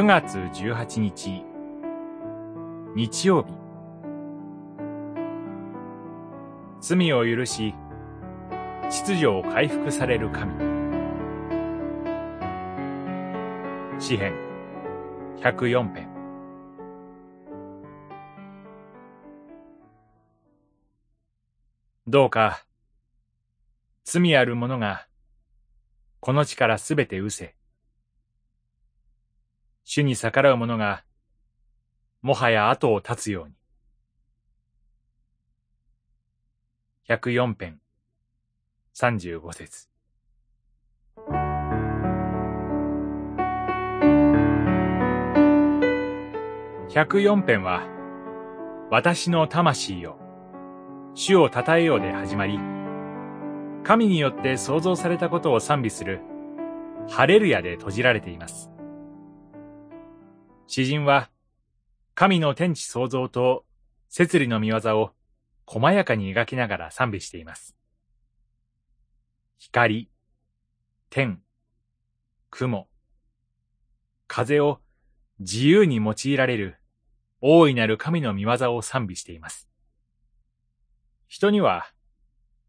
9月18日。日曜日。罪を許し秩序を回復される神。詩編104編。どうか罪ある者がこの地からすべて失せ。主に逆らう者が、もはや後を絶つように。104編、35節104編は、私の魂よ、主を称えようで始まり、神によって創造されたことを賛美する、ハレルヤで閉じられています。詩人は、神の天地創造と摂理の見業を細やかに描きながら賛美しています。光、天、雲、風を自由に用いられる大いなる神の見業を賛美しています。人には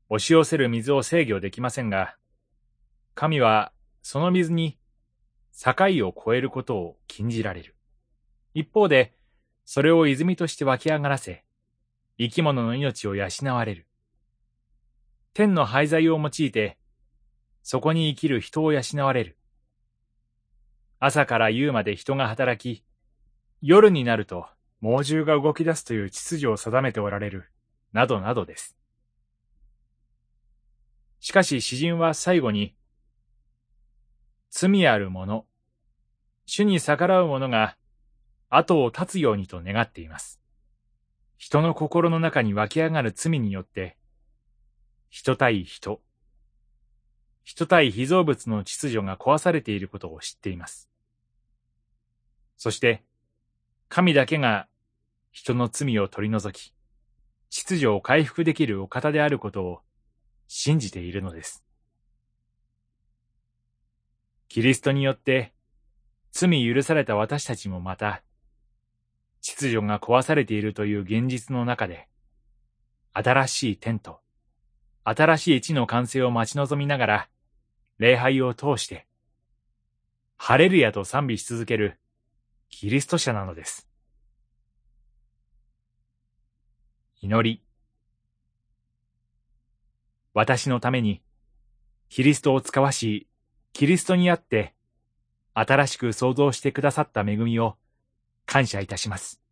押し寄せる水を制御できませんが、神はその水に境を越えることを禁じられる。一方で、それを泉として湧き上がらせ、生き物の命を養われる。天の廃材を用いて、そこに生きる人を養われる。朝から夕まで人が働き、夜になると猛獣が動き出すという秩序を定めておられる、などなどです。しかし詩人は最後に、罪ある者、主に逆らう者が後を絶つようにと願っています。人の心の中に湧き上がる罪によって、人対人、人対被造物の秩序が壊されていることを知っています。そして、神だけが人の罪を取り除き、秩序を回復できるお方であることを信じているのです。キリストによって罪許された私たちもまた、秩序が壊されているという現実の中で、新しい天と、新しい地の完成を待ち望みながら、礼拝を通して、ハレルヤと賛美し続けるキリスト者なのです。祈り。私のために、キリストを使わし、キリストにあって、新しく創造してくださった恵みを感謝いたします。